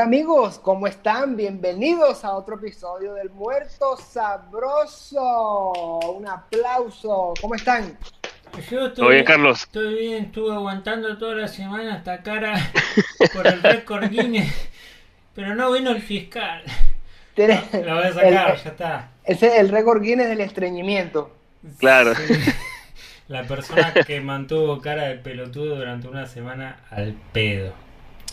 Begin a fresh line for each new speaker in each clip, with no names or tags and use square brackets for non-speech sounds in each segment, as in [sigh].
Hola amigos, ¿cómo están? Bienvenidos a otro episodio del Muerto Sabroso. Un aplauso. ¿Cómo están?
Yo estoy,
¿Todo bien, Carlos?
Estoy bien, estuve aguantando toda la semana esta cara [laughs] por el récord Guinness, pero no vino el fiscal.
Tienes-
Lo voy a sacar,
el-
ya está.
Ese es el récord Guinness del estreñimiento.
Claro.
Sí. La persona que mantuvo cara de pelotudo durante una semana al pedo.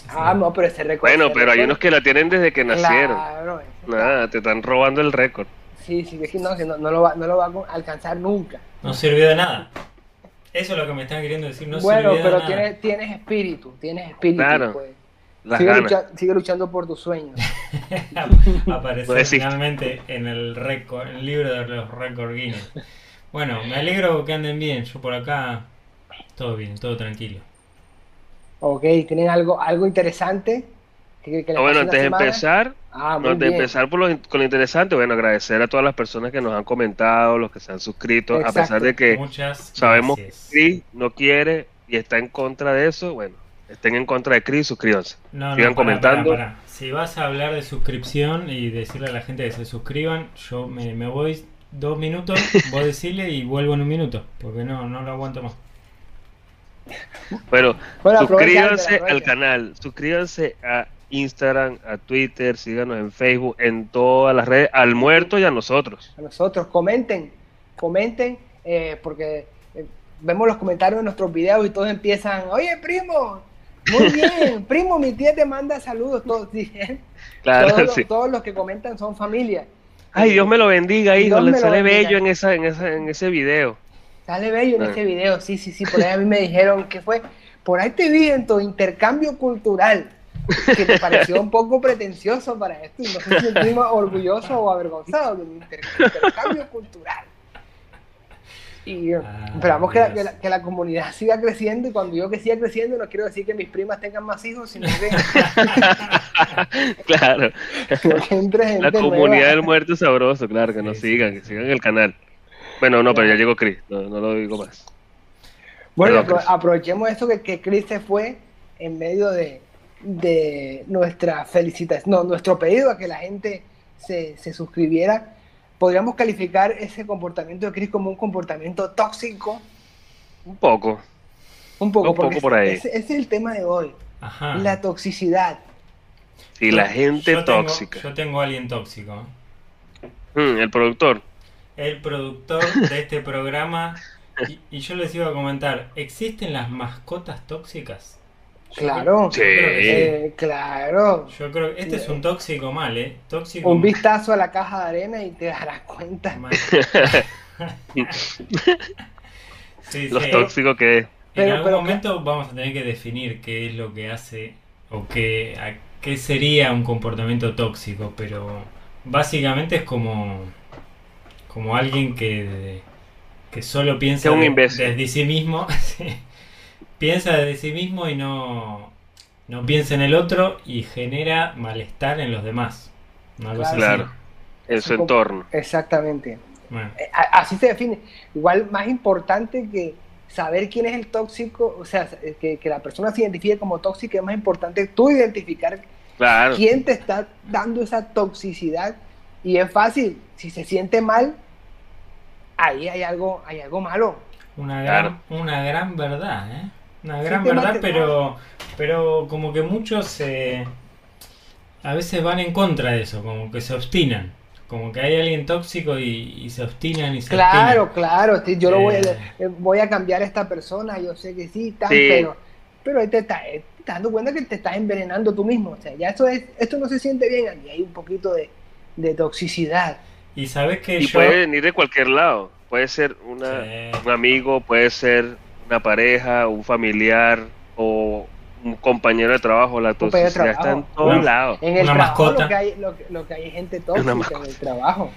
Ah, no, pero ese récord.
Bueno, pero hay unos que la tienen desde que nacieron.
Claro,
Nada, te están robando el récord.
Sí, sí, es que no, que no, no lo va, no lo va a alcanzar nunca.
No sirvió de nada. Eso es lo que me están queriendo decir, no
bueno,
sirvió de
pero
nada.
tienes, tienes espíritu, tienes espíritu.
Claro.
pues.
Las
Sigue,
ganas.
lucha- sigue luchando por tus sueños. [laughs]
No existe.
finalmente en el récord, en el libro de los récord Guinness. Bueno, me alegro que anden bien. Yo por acá, todo bien, todo tranquilo.
Ok, ¿tienen algo, algo interesante? Que, que
Ah, bueno, antes de empezar,
Ah,
antes de empezar por lo, con lo interesante, bueno, agradecer a todas las personas que nos han comentado, los que se han suscrito, a pesar de que
Muchas
sabemos que
gracias.
Chris no quiere y está en contra de eso, bueno, estén en contra de Chris, suscríbanse.
No, no,
Sigan
pará,
comentando.
Si vas a hablar de suscripción y decirle a la gente que se suscriban, yo me, me voy dos minutos, vos decirle y vuelvo en un minuto, porque no, no lo aguanto más.
Bueno, suscríbanse al canal, suscríbanse a Instagram, a Twitter, síganos en Facebook, en todas las redes, al muerto y a nosotros.
A nosotros, comenten, comenten, eh, porque eh, vemos los comentarios de nuestros videos y todos empiezan, oye primo, muy [laughs] bien, primo, mi tía te manda saludos, todos. [laughs]
Claro,
todos, los-
sí.
todos los que comentan son familia.
Ay, Dios me lo bendiga, hijo.
Dios
Le sale bello en, esa, en, esa, en ese video.
Sale bello en este video, sí, sí, sí, por ahí a mí me dijeron que fue, por ahí te vi en tu intercambio cultural, que te pareció un poco pretencioso para esto, y no sé si sentimos orgulloso o avergonzado de mi inter- intercambio cultural. Y
Ah,
esperamos que la, que, la, que la comunidad siga creciendo, y cuando digo que siga creciendo, no quiero decir que mis primas tengan más hijos, sino que, [laughs]
claro. [laughs]
que entre gente
La comunidad
nueva.
del muerto es sabroso, claro, que nos
Sí, sí,
sigan,
sí.
que sigan el canal. Bueno, no, pero ya llegó Chris, no, no lo digo más.
Bueno,
Perdón,
aprovechemos esto que, que Chris se fue en medio de, de nuestra felicitación, no, nuestro pedido a que la gente se, se suscribiera. Podríamos calificar ese comportamiento de Chris como un comportamiento tóxico,
Un poco.
un poco,
Un poco
porque
por ahí.
Ese, ese es el tema de hoy,
Ajá.
la toxicidad.
Y la gente
Yo tengo-
tóxica.
yo tengo a alguien tóxico.
Mm, el productor.
El productor de [laughs] este programa. Y, y yo les iba a comentar, ¿existen las mascotas tóxicas? Yo
Claro,
creo- yo creo que sí.
eh, claro.
Yo creo que este es un tóxico mal, ¿eh? Tóxico
Un vistazo a la caja de arena y te darás cuenta.
mal. [laughs] [laughs] sí,
Los
sí.
tóxicos que es.
En
Pero-
algún
pero-
momento vamos a tener que definir qué es lo que hace o qué, a- qué sería un comportamiento tóxico, pero básicamente es como, como alguien que, que solo piensa
un
de- desde sí mismo, [laughs] piensa desde sí mismo y no, no piensa en el otro y genera malestar en los demás. Así.
Claro. En su entorno.
Exactamente.
Bueno,
Eh, Así se define. Igual más importante que saber quién es el tóxico, o sea, que, que la persona se identifique como tóxica, es más importante tú identificar
Claro.
quién te está dando esa toxicidad. Y es fácil, si se siente mal, ahí hay algo, hay algo malo.
Una
Claro.
gran, una gran verdad, ¿eh? Una gran verdad, pero, pero como que muchos eh, a veces van en contra de eso, como que se obstinan. Como que hay alguien tóxico y, y se obstinan y se
Claro,
obstinan.
claro, sí, yo lo voy a,
Eh.
eh, voy a cambiar a esta persona, yo sé que sí, pero, pero ahí te estás, eh, te estás dando cuenta que te estás envenenando tú mismo. O sea, ya esto, es, esto no se siente bien, aquí hay un poquito de, de toxicidad.
Y sabes que
Y
yo...
puede venir de cualquier lado. Puede ser una,
Sí.
un amigo, puede ser una pareja, un familiar o un compañero de trabajo. La toxicidad está en todos
Una-
lados.
En el
Una
trabajo
mascota.
lo que hay, lo, que- lo que hay es gente tóxica en el trabajo.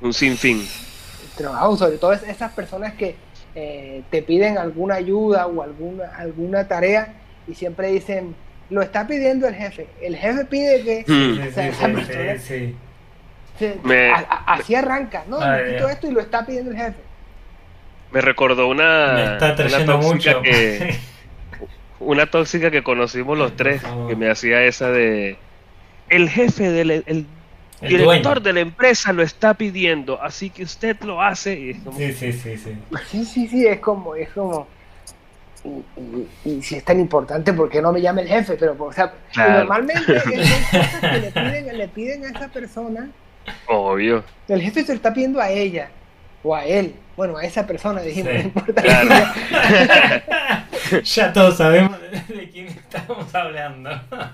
Un sinfín.
El trabajo, sobre todo es- esas personas que eh, te piden alguna ayuda o alguna, alguna tarea y siempre dicen, lo está pidiendo el jefe. El jefe pide que...
Mm.
Sí,
O sea,
sí,
esa
sí,
persona-
sí, sí.
Se-
Me-
a- a- así arranca, ¿no?
Ay, Dios.
esto y lo está pidiendo el jefe.
Me recordó una,
Me está
una
trayendo
tóxica
mucho.
que [laughs] una tóxica que conocimos los tres, que me hacía esa de... El jefe del el
El
director
dueño.
de la empresa lo está pidiendo, así que usted lo hace. Y es como,
Sí, sí, sí, sí.
Sí, sí, sí, es como, es como. Y, y- y si es tan importante, ¿por qué no me llama el jefe? Pero, o sea,
Claro.
normalmente son cosas que le piden, le piden a esa persona,
Obvio.
el jefe se lo está pidiendo a ella o a él. Bueno, a esa persona, dijimos,
Sí,
no importa.
claro. [laughs]
ya todos sabemos de, de quién estamos hablando. [laughs]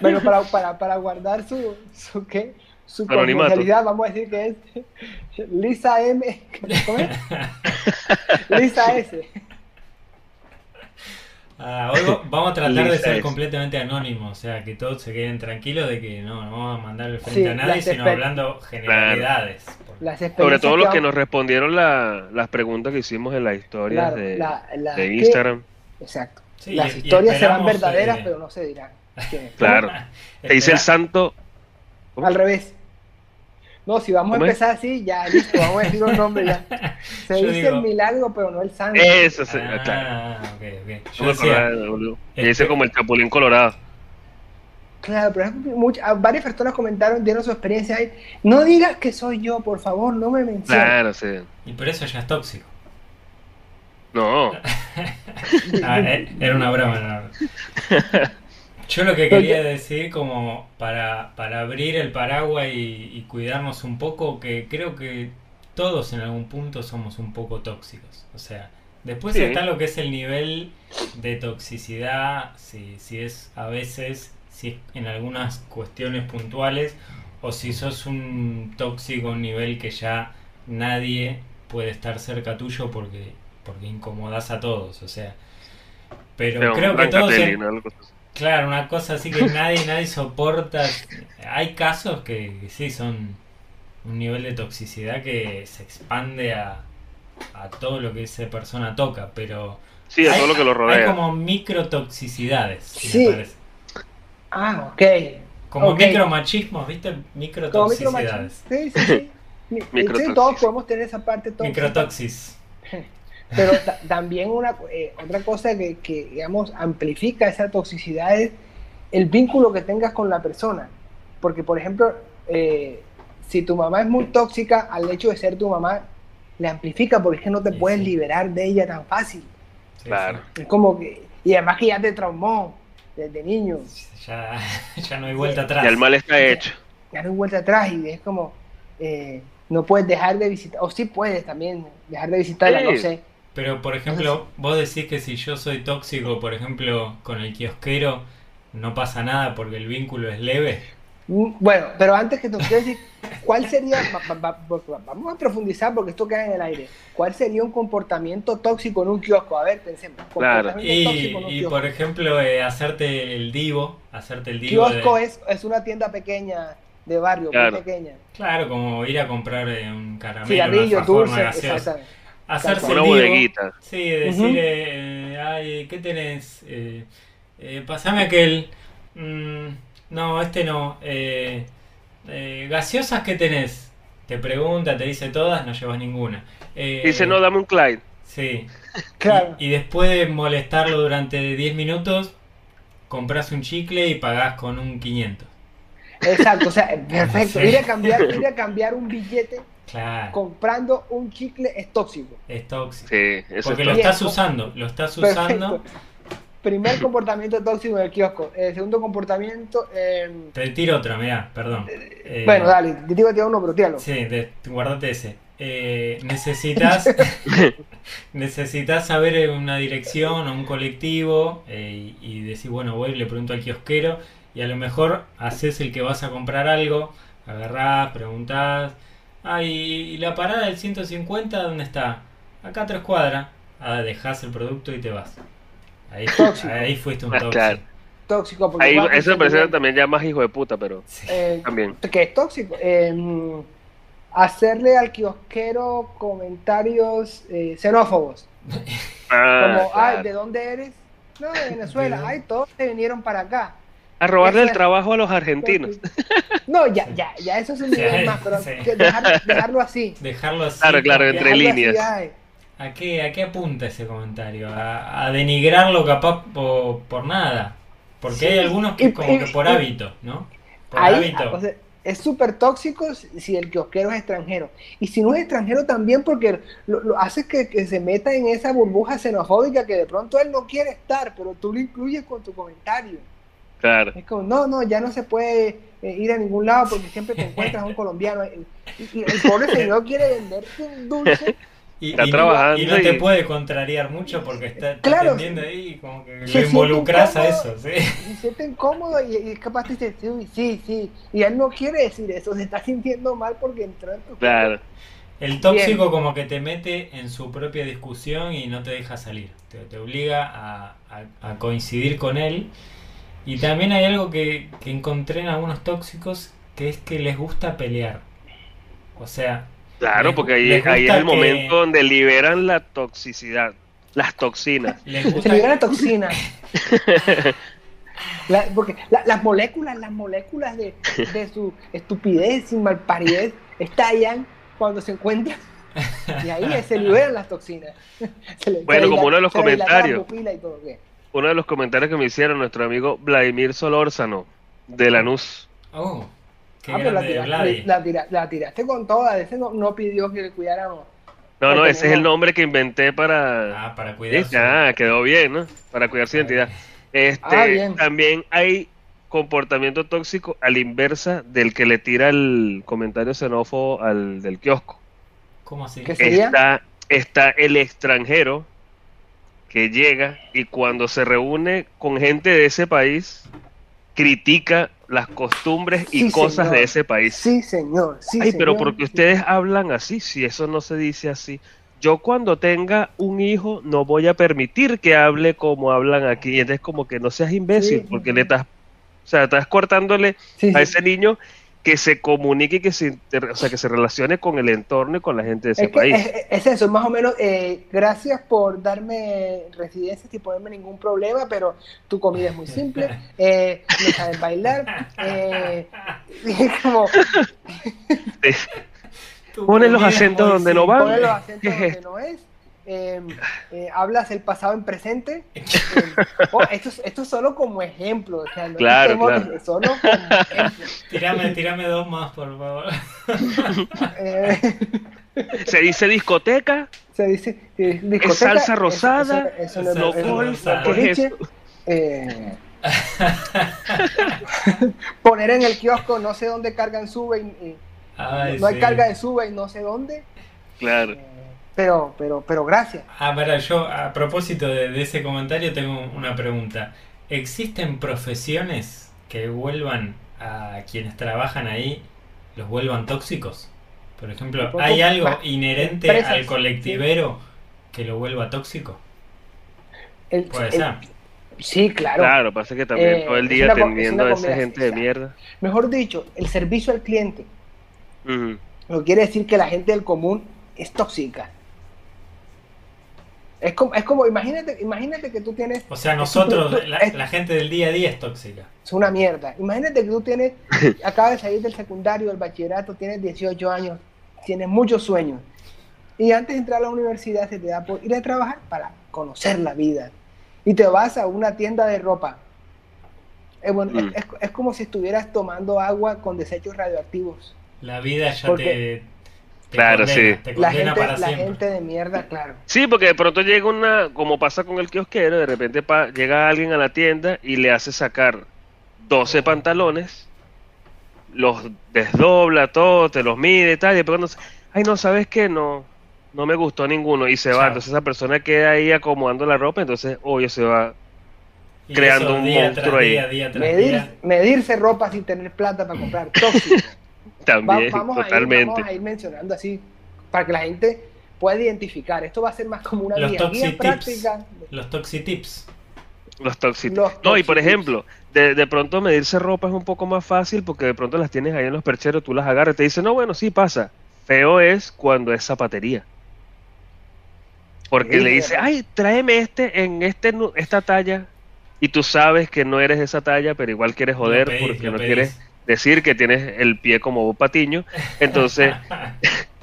Bueno, para, para, para guardar su, su, ¿qué? su confidencialidad, vamos a decir que es [laughs] Lisa M. ¿Cómo es? Lisa S.
Ah, hoy va- vamos a tratar de ser completamente anónimos, o sea, que todos se queden tranquilos de que no, no vamos a mandar el frente
Sí,
a nadie, sino hablando generalidades.
Las
Sobre todo los que nos respondieron la- las preguntas que hicimos en las historias
claro,
de,
la- la
de
que-
Instagram.
Exacto.
Sí,
Las
y- y
historias serán verdaderas,
eh,
pero no se dirán. [laughs] quiénes.
Claro. [laughs] Te dice el santo.
Al revés. No, si vamos a
¿Cómo es?
empezar así, ya listo, vamos a decir un nombre ya. [laughs] Se
Yo
dice
digo-
el milagro, pero no el santo.
Eso, sí,
Ah,
claro.
ok, ok. Yo
No
decía,
acordaba, boludo. Y
este-
dice como el chapulín colorado.
Claro, pero es que much- a- varias personas comentaron, dieron su experiencia ahí. No digas que soy yo, por favor, no me menciones.
Claro, sí.
y por eso ya es tóxico.
No, [laughs]
Ah, eh, era una broma, era una broma. Yo lo que quería decir como para, para abrir el paraguas y, y cuidarnos un poco, que creo que todos en algún punto somos un poco tóxicos. O sea, después
Sí.
está lo que es el nivel de toxicidad, si, si es a veces, si es en algunas cuestiones puntuales, o si sos un tóxico a un nivel que ya nadie puede estar cerca tuyo porque, porque incomodas a todos. O sea, pero,
pero
creo que todos...
Brancatelli,
en-
¿no? Algo así.
Claro, una cosa así que nadie, nadie soporta. Hay casos que, que sí son un nivel de toxicidad que se expande a, a todo lo que esa persona toca, pero
Sí, a
hay,
todo lo que lo
hay
rodea.
como microtoxicidades, si
Sí.
me parece.
Ah, ok.
Como
Ok.
micromachismos, ¿viste?
Como
Microtoxicidades.
micromachismo. Sí, sí, sí. Mi-
Microtoxis.
sí, todos podemos tener esa parte tóxica.
Microtoxis. [laughs]
Pero ta- también una, eh, otra cosa que, que, digamos, amplifica esa toxicidad es el vínculo que tengas con la persona. Porque, por ejemplo, eh, si tu mamá es muy tóxica, al hecho de ser tu mamá, le amplifica porque es que no te
Sí,
puedes
sí.
liberar de ella tan fácil.
Claro.
Es como que, y además que ya te traumó desde niño.
Ya, ya no hay vuelta atrás.
Y el mal está hecho.
ya no hay vuelta atrás y es como, eh, no puedes dejar de visitar, o sí puedes también dejar de visitarla,
Sí.
no sé.
Pero, por ejemplo, vos decís que si yo soy tóxico, por ejemplo, con el kiosquero, no pasa nada porque el vínculo es leve.
Mm, Bueno, pero antes que tú quieras decir, ¿cuál sería, va- va- va- va- vamos a profundizar porque esto queda en el aire, ¿cuál sería un comportamiento tóxico en un kiosco? A ver, pensemos.
Claro.
comportamiento
Y,
tóxico en un
y,
kiosco.
por ejemplo, eh, hacerte el divo, hacerte el divo
kiosco
de-
es, es una tienda pequeña de barrio,
Claro.
muy pequeña.
Claro, como ir a comprar eh, un caramelo,
Cigarrillo, dulce, exactamente.
Hacerse
Una bodeguita.
Sí, decir, eh, ay, ¿qué tenés? Eh, eh, pasame aquel. Mm, no, este no. Eh, eh, ¿Gaseosas qué tenés? Te pregunta, te dice todas, no llevas ninguna. Eh,
Dice, no, dame un Clyde.
Sí. [laughs]
Claro.
Y, y después de molestarlo durante 10 minutos, compras un chicle y pagás con un 500.
Exacto, o sea, perfecto. [laughs]
Sí.
Ir a cambiar, ir a cambiar un billete
Claro.
comprando un chicle es tóxico.
Es tóxico.
Sí, eso
Porque
es
lo estás usando, lo estás usando.
Perfecto. Primer [laughs] comportamiento tóxico del kiosco. Eh, segundo comportamiento. eh,
Te tiro otra, mirá, perdón. Eh,
bueno, dale, te digo que te uno, pero tíralo.
Sí, de- guardate ese. Eh, necesitas [laughs] [laughs] necesitas saber una dirección o un colectivo eh, y, y decir, bueno, voy, le pregunto al kiosquero y a lo mejor haces el que vas a comprar algo, agarrás, preguntás, ah, ¿y, y la parada del 150 dónde está? Acá a tres cuadras. Ah, dejás el producto y te vas. Ahí,
Tóxico.
ahí fuiste un
Ah,
tóxico.
claro.
Tóxico. Porque
Ahí, eso me parece también ya más hijo de puta, pero
Sí.
eh,
también.
que es tóxico. Eh, hacerle al kiosquero comentarios eh, xenófobos.
Ah,
Como, ay. ¿de dónde eres? No, de Venezuela. [laughs]
¿De
Ay, todos se vinieron para acá.
A robarle el trabajo a los argentinos.
No, ya, ya, ya eso es un
Sí,
nivel más, pero
sí.
que dejar- dejarlo así.
Dejarlo así.
Claro, claro, entre
así,
líneas.
¿A qué, ¿A qué apunta ese comentario? A, a denigrarlo capaz por, por nada. Porque
Sí.
hay algunos que
Y-
como que por
y-
hábito, ¿no? Por
Ahí,
hábito.
o sea, es súper tóxico si si el kiosquero es extranjero. Y si no es extranjero también porque lo, lo hace que, que se meta en esa burbuja xenofóbica que de pronto él no quiere estar, pero tú lo incluyes con tu comentario.
Claro.
Es como, no, no, ya no se puede eh, ir a ningún lado porque siempre te encuentras a un colombiano. Y, y el pobre señor quiere venderte un dulce. [laughs]
Y,
Está
y no-
trabajando
y no te
y-
puede contrariar mucho porque está, está
Claro.
atendiendo ahí y como que lo involucras a eso, ¿sí?
y se siente incómodo y, y es capaz de decir, sí, sí, sí. Y él no quiere decir eso, se está sintiendo mal porque entró en tu
Claro.
El tóxico
Bien.
como que te mete en su propia discusión y no te deja salir. Te, te obliga a, a- a coincidir con él. Y también hay algo que, que encontré en algunos tóxicos, que es que les gusta pelear. O sea,
Claro,
Les-
porque ahí,
les
ahí es
gusta
el
que-
momento donde liberan la toxicidad, las toxinas. [laughs]
les
Se
gusta...
libera toxina. [laughs] La- porque la- las moléculas, las moléculas de, de su estupidez y malparidez estallan cuando se encuentran. Y ahí se liberan las toxinas. [laughs] Se le-
Bueno,
se
como uno de los
la
comentarios.
pupila y todo, ¿qué?
Uno de los comentarios que me hicieron nuestro amigo Vladimir Solórzano, de Lanús.
Oh, qué
Ah, pero la,
grande
la tira- la tiraste con toda. Ese no, no pidió que le cuidáramos.
No, no, ese es el nombre que inventé para...
Ah, para cuidar
Sí, Ah, quedó bien, ¿no? Para cuidar su identidad. Este,
Ah, bien.
También hay comportamiento tóxico a la inversa del que le tira el comentario xenófobo al del kiosco.
¿Cómo así?
¿Qué sería?
Está, está el extranjero que llega y cuando se reúne con gente de ese país, critica las costumbres y
Sí,
cosas
señor.
de ese país.
Sí, señor. Sí,
Ay, pero porque ustedes hablan así, si eso no se dice así. Yo cuando tenga un hijo no voy a permitir que hable como hablan aquí. Y entonces como que no seas imbécil,
Sí.
porque le estás, o sea, estás cortándole a ese niño que se comunique y que se, inter- o sea, que se relacione con el entorno y con la gente de ese
Es, que
país.
es, es eso, más o menos, eh, gracias por darme residencia sin ponerme ningún problema, pero tu comida es muy simple, [laughs] eh, no sabes bailar, eh, [laughs] y como
Ponen los acentos donde no van.
poner los acentos
¿Qué es
donde no es, eh, eh, hablas el pasado en presente. [laughs] eh, oh, esto, es- esto es solo como ejemplo, o sea, no
Claro, claro.
solo como ejemplo. [laughs]
Tirame, tirame dos más, por favor.
Eh,
Se dice discoteca,
se dice eh, discoteca,
salsa rosada,
eso- eso no. Eh, [laughs] poner en el kiosco no sé dónde cargan sube y, y-
Ay,
no hay
sí.
carga de sube y no sé dónde
Claro.
Pero pero pero gracias
Ah, para, yo a propósito de, de ese comentario tengo una pregunta. ¿Existen profesiones que vuelvan a quienes trabajan ahí, los vuelvan tóxicos? Por ejemplo, ¿hay algo inherente
empresas,
al colectivero que lo vuelva tóxico?
El-
Puede
el-
ser.
sí claro.
Claro, pasa que también
Eh,
todo el día atendiendo a esa gente de mierda.
mejor dicho el servicio al cliente no quiere decir que la gente del común es tóxica es como, es como imagínate imagínate que tú tienes
O sea, nosotros,
tú- tú-
la,
es-
la gente del día a día es tóxica.
Es una mierda. Imagínate que tú tienes, [laughs] acabas de salir del secundario, del bachillerato, tienes 18 años, tienes muchos sueños. Y antes de entrar a la universidad se te da por ir a trabajar para conocer la vida. Y te vas a una tienda de ropa. Es, bueno,
Mm.
es, es- es como si estuvieras tomando agua con desechos radioactivos.
La vida ya
Porque-
te, te
Claro,
condena,
sí.
te
La gente,
para
la gente de mierda, claro.
Sí, porque de pronto llega una, como pasa con el kiosquero, de repente pa- llega alguien a la tienda y le hace sacar 12 pantalones, los desdobla todo, te los mide y tal, y después cuando, ay, no, ¿sabes qué? No, no me gustó ninguno y se va.
Chao.
Entonces esa persona queda ahí acomodando la ropa, entonces, obvio, se va. Creando
eso
un
día
monstruo
tras
ahí.
Día, día tras
Medir,
día.
medirse ropa sin tener plata para comprar. Tóxico. [laughs] Va-
También,
vamos, a ir,
totalmente.
vamos a ir mencionando así para que la gente pueda identificar. Esto va a ser más como una
Los
guía,
toxi
guía
tips.
práctica.
Los toxitips.
Los tóxicos.
Los
No, y por ejemplo, de, de pronto medirse ropa es un poco más fácil porque de pronto las tienes ahí en los percheros, tú las agarras y te dicen, no, bueno, sí pasa. Feo es cuando es zapatería. Porque
Sí,
le dice, ay, tráeme este en este esta talla. Y tú sabes que no eres de esa talla, pero igual quieres joder
pedís,
porque no
pedís.
quieres decir que tienes el pie como Bob Patiño. Entonces, [laughs]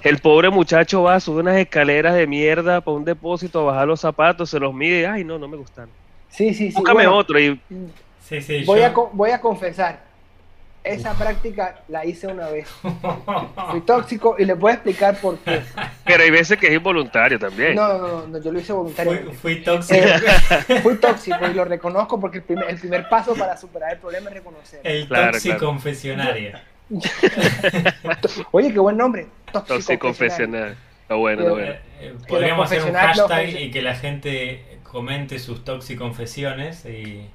El pobre muchacho va, sube unas escaleras de mierda para un depósito, a bajar los zapatos, se los mide y, ay, no, no me gustan.
Sí, sí, sí.
Búscame
bueno,
otro y
Sí, sí,
voy,
yo-
a, voy a confesar, esa práctica la hice una vez. [laughs] Fui tóxico y le puedo explicar por qué.
Pero hay veces que es involuntario también.
No, no, no, yo lo hice
Fui,
voluntariamente.
fui tóxico.
Eh, fui tóxico y lo reconozco porque el primer, el primer paso para superar el problema es reconocer.
El
Claro,
tóxico
claro.
confesionario.
Oye, qué buen nombre. Tóxico,
Tóxico. Está bueno, está bueno.
Eh, eh, podríamos hacer un hashtag y que la gente comente sus toxiconfesiones y,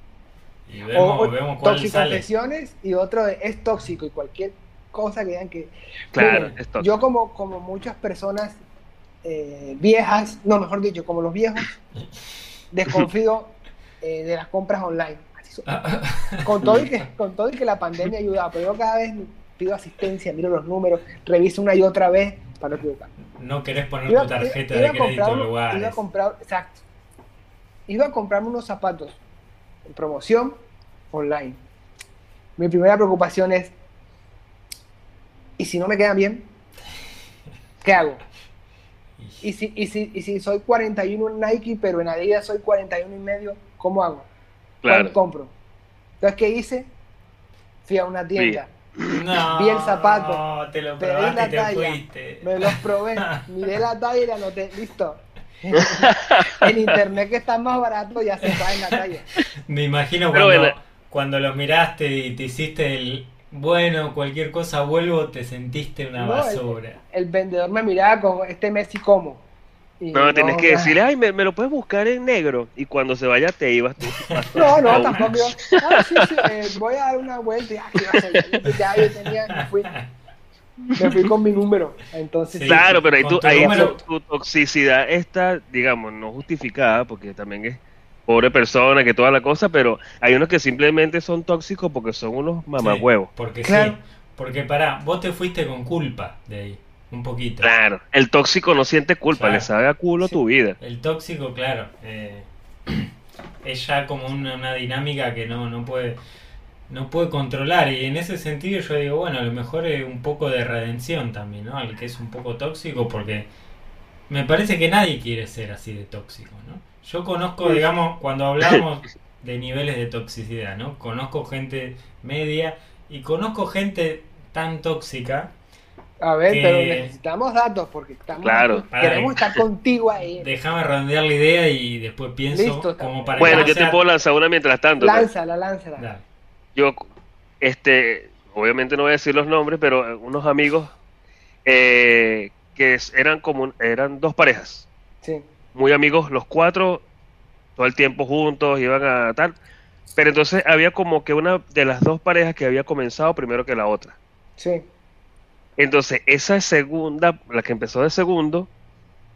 y
O,
vemos,
o
vemos cuál
tóxico
sale.
confesiones y otro de es tóxico y cualquier cosa que digan que...
Claro,
Miren,
es tóxico.
yo como, como muchas personas eh, viejas, no, mejor dicho, como los viejos, [laughs] desconfío eh, de las compras online. Así [laughs] con todo y que con todo y que la pandemia ayudaba pero yo cada vez pido asistencia miro los números reviso una y otra vez para no equivocar
No querés poner
iba,
tu tarjeta
iba- iba
de
a
crédito
comprar
en lugares.
iba a comprar exacto iba a comprarme unos zapatos en promoción online mi primera preocupación es y si no me quedan bien qué hago y si, y si, y si soy 41 en Nike pero en Adidas soy 41 y medio ¿cómo hago? ¿Cuál
Claro.
compro? Entonces, ¿qué hice? Fui a una tienda,
No, [laughs]
Vi el zapato,
te lo
pedí la
y te
talla,
fuiste.
me los probé, [laughs] miré la talla y la anoté, listo. [laughs] en internet que está más barato ya se sabe en la talla.
Me imagino cuando,
bueno.
cuando los miraste y te hiciste el bueno, cualquier cosa vuelvo, te sentiste una
No, el-
basura.
El vendedor me miraba con este Messi como. Y
No, tienes que decirle, ay, me, me lo puedes buscar en negro. Y cuando se vaya, te ibas tú.
No, no, tampoco. yo, ah, sí, sí, eh, voy a dar una vuelta. y, ah, ¿qué va a hacer? Ya yo tenía, fui, me fui con mi número. Entonces,
Sí.
Claro, pero ahí,
tu
ahí tu, tu toxicidad está, digamos, no justificada, porque también es pobre persona, que toda la cosa, pero hay unos que simplemente son tóxicos porque son unos mamagüevos.
Sí, porque
Claro.
sí. Porque pará, vos te fuiste con culpa de ahí, un poquito.
Claro, el tóxico no siente culpa,
Claro.
le sabe a culo
Sí.
tu vida.
El tóxico, claro, eh, [clears throat] es ya como una, una dinámica que no, no puede no puede controlar y en ese sentido yo digo, bueno, a lo mejor es un poco de redención también, ¿no? Al que es un poco tóxico porque me parece que nadie quiere ser así de tóxico, ¿no? Yo conozco, digamos, cuando hablamos [laughs] de niveles de toxicidad, ¿no? Conozco gente media y conozco gente tan tóxica
a ver,
que-
pero necesitamos datos porque estamos
Claro.
queremos estar contigo ahí.
Déjame redondear la idea y después pienso
Listo,
como para
Bueno, yo te puedo lanzar una mientras tanto.
Lánzala, lánzala.
Dale.
Yo, este, obviamente no voy a decir los nombres, pero unos amigos eh, que eran como, eran dos parejas.
Sí.
muy amigos los cuatro, todo el tiempo juntos, iban a tal. Pero entonces había como que una de las dos parejas que había comenzado primero que la otra.
Sí.
Entonces esa segunda, la que empezó de segundo,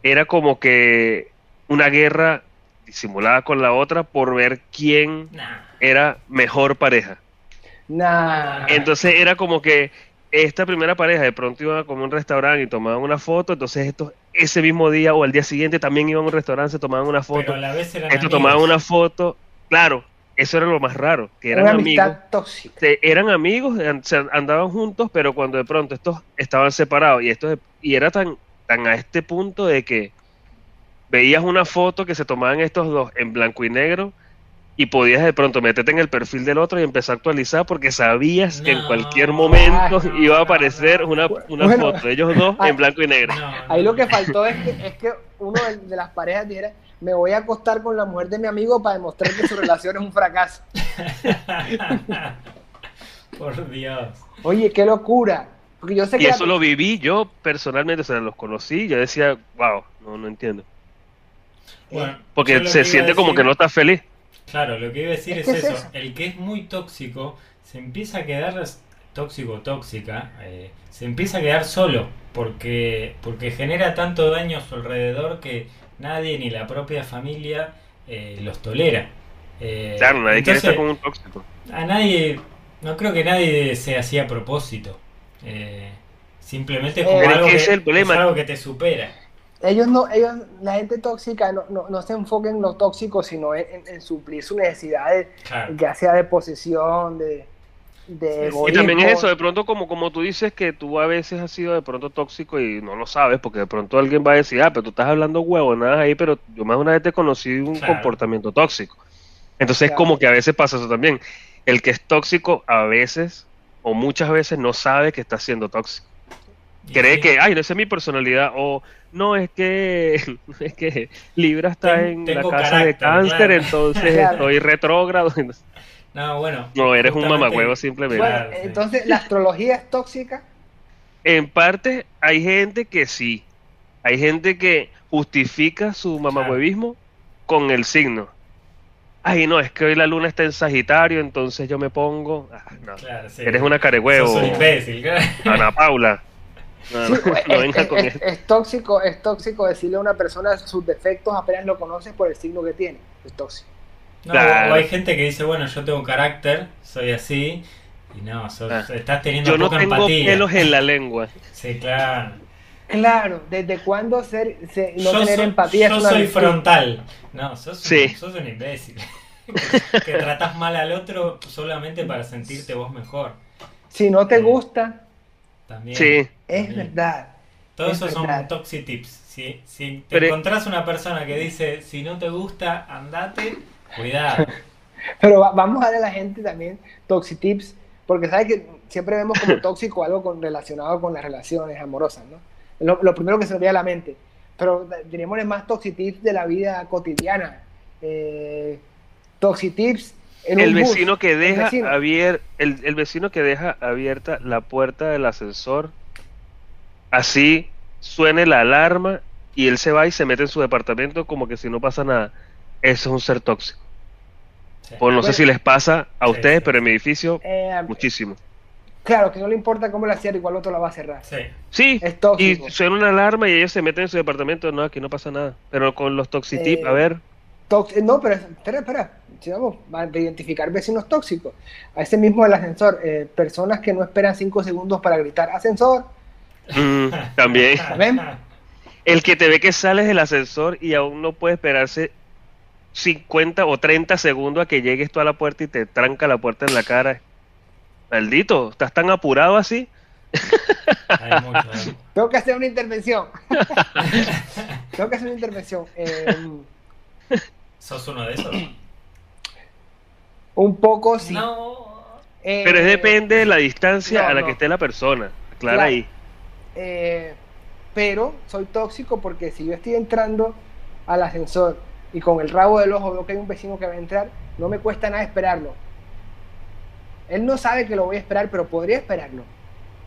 era como que una guerra disimulada con la otra por ver quién
Nah.
era mejor pareja.
Nah.
Entonces era como que esta primera pareja de pronto iban a comer a un restaurante y tomaban una foto, entonces estos ese mismo día o al día siguiente también iban a un restaurante, se tomaban una foto.
Pero a la vez eran
Esto
amigos.
tomaban una foto, claro, eso era lo más raro, que eran
Una
amigos,
amistad tóxica.
se- eran amigos, se andaban juntos, pero cuando de pronto estos estaban separados y estos y era tan tan a este punto de que veías una foto que se tomaban estos dos en blanco y negro y podías de pronto meterte en el perfil del otro y empezar a actualizar porque sabías que en cualquier momento
Ay,
iba a aparecer una, una
Bueno.
foto de ellos dos en blanco y negro.
No,
Ahí lo que faltó es que, es que uno de, de las parejas dijera, me voy a acostar con la mujer de mi amigo para demostrar que su relación es un fracaso. [laughs]
Por Dios.
Oye, qué locura. Porque yo sé
Y
que la-
eso lo viví yo personalmente, o sea, los conocí, yo decía, wow, no, no entiendo.
Bueno,
Porque se siente como
decir-
que no estás feliz.
Claro, lo que iba a decir
Es
es,
que es
eso.
eso.
El que es muy tóxico se empieza a quedar tóxico tóxica, eh, se empieza a quedar solo porque porque genera tanto daño a su alrededor que nadie ni la propia familia eh, los tolera. Eh,
Claro, nadie quiere estar con un tóxico.
A nadie, no creo que nadie sea así a propósito. Eh, simplemente es como algo
que es el problema.
es algo que te supera.
Ellos no, ellos, la gente tóxica no, no, no se enfoca en lo tóxico, sino en, en- en suplir sus necesidades,
Claro.
ya sea de posesión, de... de.
Y también es eso, de pronto como, como tú dices que tú a veces has sido de pronto tóxico y no lo sabes, porque de pronto alguien va a decir, ah, pero tú estás hablando huevonadas ahí, pero yo más de una vez te conocí un
Claro.
comportamiento tóxico. Entonces es
Claro.
como que a veces pasa eso también. El que es tóxico a veces o muchas veces no sabe que está siendo tóxico. Cree
sí,
que, ay, no, esa es mi personalidad, o no, es que, [laughs] es que Libra está
Ten-
en la casa de cáncer,
claro.
entonces
Claro.
estoy retrógrado. [laughs]
No, bueno.
No, eres un mamagüevo simplemente.
Bueno,
Claro, sí.
entonces la astrología es tóxica.
En parte hay gente que sí. Hay gente que justifica su mamagüevismo con el signo. Ay, no, es que hoy la luna está en Sagitario, entonces yo me pongo. Ah, no.
Claro, sí.
Eres una carehuevo,
Sos un imbécil, claro.
Ana Paula. No,
Sí, [laughs]
no,
es,
no venga
es-
con
es-
eso.
es tóxico, es tóxico decirle a una persona sus defectos apenas lo conoces por el signo que tiene. Es tóxico.
No,
Claro.
o hay gente que dice, bueno, yo tengo carácter, soy así. Y no, sos-
Ah.
estás teniendo
Yo no
poca
tengo
empatía.
pelos en la lengua.
Sí, claro.
Claro, ¿desde cuándo ser, se- no
yo
tener
soy,
empatía
yo
es una
soy
virtud?
frontal. No, sos,
Sí.
un, sos un imbécil. que, [laughs] que tratás mal al otro solamente para sentirte vos mejor.
Si no te gusta,
También.
Sí.
es
también.
verdad.
Todo
Es
eso son
verdad.
toxic tips. Si, si te
Pero-
encontrás una persona que dice, si no te gusta, andate, cuidado. [laughs]
Pero va- vamos a darle a la gente también toxitips, porque sabes que siempre vemos como [laughs] tóxico algo con, relacionado con las relaciones amorosas, ¿no? Lo, lo primero que se nos viene a la mente. Pero tenemos más toxitips de la vida cotidiana. Eh, toxitips en
El
un bus.
vecino que
El
deja
vecino.
abier- el, el vecino que deja abierta la puerta del ascensor, así suene la alarma y él se va y se mete en su departamento como que si no pasa nada. Eso es un ser tóxico.
Sí.
Pues no sé si les pasa a ustedes,
sí.
pero en mi edificio
Eh,
muchísimo.
claro, que no le importa cómo la cierra, igual otro la va a cerrar.
Sí.
Sí,
Es
y suena una alarma y ellos se meten en su departamento, no, aquí no pasa nada. Pero con los toxitip,
Eh,
a ver,
Tóx- no, pero espera, espera. A identificar vecinos tóxicos. A ese mismo del ascensor, eh, personas que no esperan cinco segundos para gritar ascensor.
mm, también. [laughs] El que te ve que sales del ascensor y aún no puede esperarse 50 o 30 segundos a que llegues tú a la puerta y te tranca la puerta en la cara. Maldito, ¿estás tan apurado así?
Hay mucho, hay-
Tengo que hacer una intervención. [laughs] Tengo que hacer una intervención. [laughs] Eh,
¿Sos uno de esos?
Un poco sí.
No.
Eh,
Pero es depende de la distancia
no,
a la
no.
que esté la persona. Aclara
Claro.
ahí.
eh, pero soy tóxico porque si yo estoy entrando al ascensor y con el rabo del ojo veo que hay un vecino que va a entrar, no me cuesta nada esperarlo. Él no sabe que lo voy a esperar, pero podría esperarlo.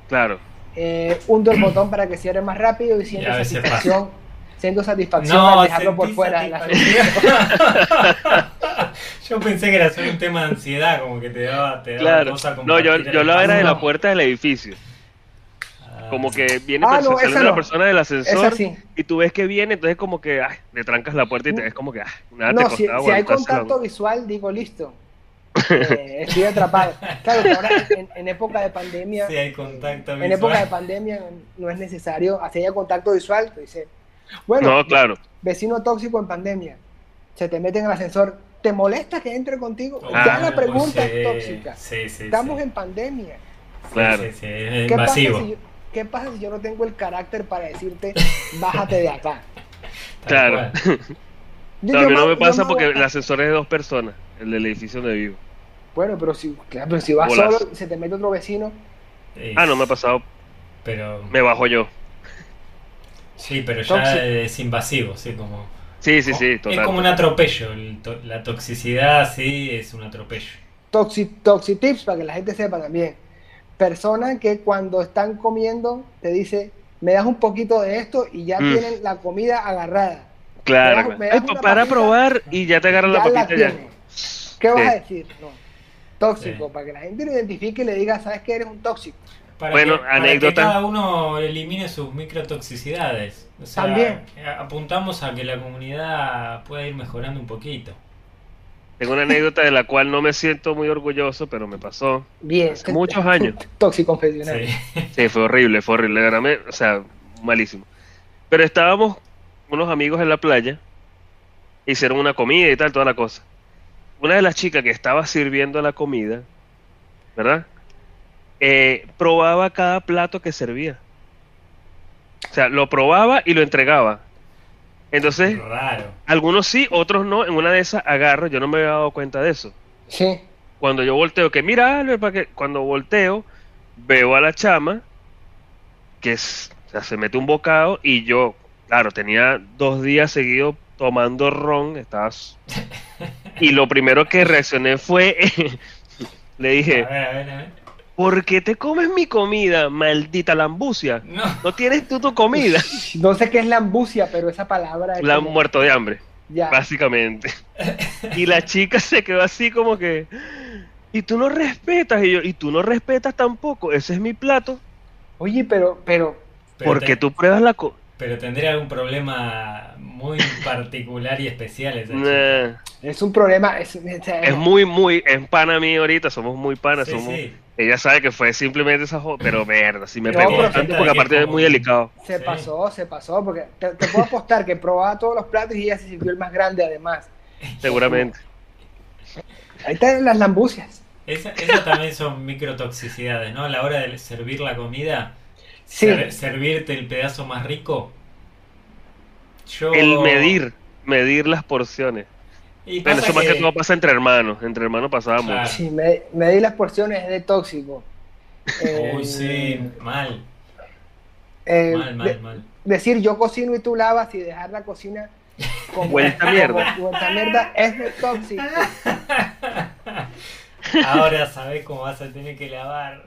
Claro.
Eh, hundo el botón para que cierre más rápido y siento satisfacción. Siento satisfacción
No,
al dejarlo por fuera
satisfacción.
ascensor. [laughs] [laughs]
Yo pensé que era solo un tema de ansiedad, como que te daba, te daba
Claro.
cosa
No, yo, yo la era de la puerta del edificio.
Ah,
Como que viene
Ah, no,
la persona del ascensor
sí.
y tú ves que viene, entonces como que ay, le trancas la puerta y te ves como que ay, nada te
No, si,
costaba
si hay contacto visual, digo listo. [laughs] Eh, estoy atrapado. Claro que ahora en, en época de pandemia,
Sí, hay contacto
en
visual.
época de pandemia no es necesario hacer ya contacto visual. Tú dices, bueno,
No, claro.
vecino tóxico en pandemia, se te mete en el ascensor, ¿te molesta que entre contigo?
Ah,
ya la pregunta
sí,
es tóxica.
Sí, sí,
Estamos
sí.
en pandemia.
Claro.
sí, sí, es
¿Qué pasa,
invasivo.
si yo, ¿Qué pasa si yo no tengo el carácter para decirte, [laughs] bájate de acá?
Claro. [laughs]
Yo-
No, a
yo
mí no
me-
pasa
me
porque el ascensor es de dos personas, el del edificio donde vivo.
Bueno, pero si, claro, pero si vas
Bolas.
solo y se te mete otro vecino,
Ah, no me ha pasado,
Pero,
me bajo yo.
Sí, pero ya es invasivo, sí, como...
Sí, sí, sí,
es como un atropello. el to- la toxicidad, sí, es un atropello.
Toxi, Toxitips, para que la gente sepa también. Personas que cuando están comiendo te dice, me das un poquito de esto y ya
Mm.
tienen la comida agarrada.
Claro,
das-
Ay, para
papita,
probar y ya te agarran la
ya la
papita ya.
¿Qué vas
Sí.
a decir? No. Tóxico,
Sí.
para que la gente lo identifique y le diga, ¿sabes que eres un tóxico?
Para
Bueno,
que, para que cada uno elimine sus microtoxicidades. O sea,
También.
apuntamos a que la comunidad pueda ir mejorando un poquito.
Tengo una anécdota de la cual no me siento muy orgulloso, pero me pasó.
Bien.
Hace muchos [laughs] años.
Tóxico.
Sí. [laughs]
Sí, fue horrible, fue horrible. o sea, malísimo. Pero estábamos unos amigos en la playa, hicieron una comida y tal, toda la cosa. Una de las chicas que estaba sirviendo la comida, ¿verdad? Eh, probaba cada plato que servía. O sea, lo probaba y lo entregaba. Entonces,
Raro.
algunos sí, otros no. En una de esas agarro, yo no me había dado cuenta de eso.
Sí.
Cuando yo volteo, que mira, Albert, para que cuando volteo, veo a la chama que es, o sea, se mete un bocado y yo, claro, tenía dos días seguidos tomando ron, estaba s- [laughs] y lo primero que reaccioné fue, [laughs] le
A
dije,
ver, a ver, a ver.
¿Por qué te comes mi comida, maldita lambucia?
No.
¿No tienes tú tu comida?
No sé qué es la ambucia, pero esa palabra es
La han
como-
muerto de hambre.
Ya.
básicamente. [laughs] Y la chica se quedó así como que, y tú no respetas, y yo, y tú no respetas tampoco, ese es mi plato,
Oye, pero, pero,
Pero
porque
te-
tú pruebas la... co-
Pero tendría algún problema muy particular y especial esa chica.
Es un problema. Es, es-
es muy, muy, es pana mí ahorita, somos muy panas,
Sí,
somos...
sí.
Ella sabe que fue simplemente esa jo- pero verga, si me
No,
pegó
fíjate
porque
que
aparte es muy delicado.
Se
Sí.
pasó, se pasó, porque te, te puedo apostar que probaba todos los platos y ella se sirvió el más grande además.
Seguramente.
Ahí están las lambucias.
Esa- Esas también son microtoxicidades, ¿no? A la hora de servir la comida,
Sí.
ser- servirte el pedazo más rico. Yo...
El medir, medir las porciones.
Y
Bueno,
pasa
eso más que todo pasa entre hermanos, entre hermanos pasaba
Claro.
mucho.
Sí, me, me di las porciones de tóxico. Eh, [laughs]
Uy, sí, mal,
eh,
mal, mal,
de-
mal.
decir yo cocino y tú lavas y dejar la cocina como
Vuelta mierda.
como vuelta mierda es de tóxico. [laughs]
Ahora sabes cómo vas a tener que lavar.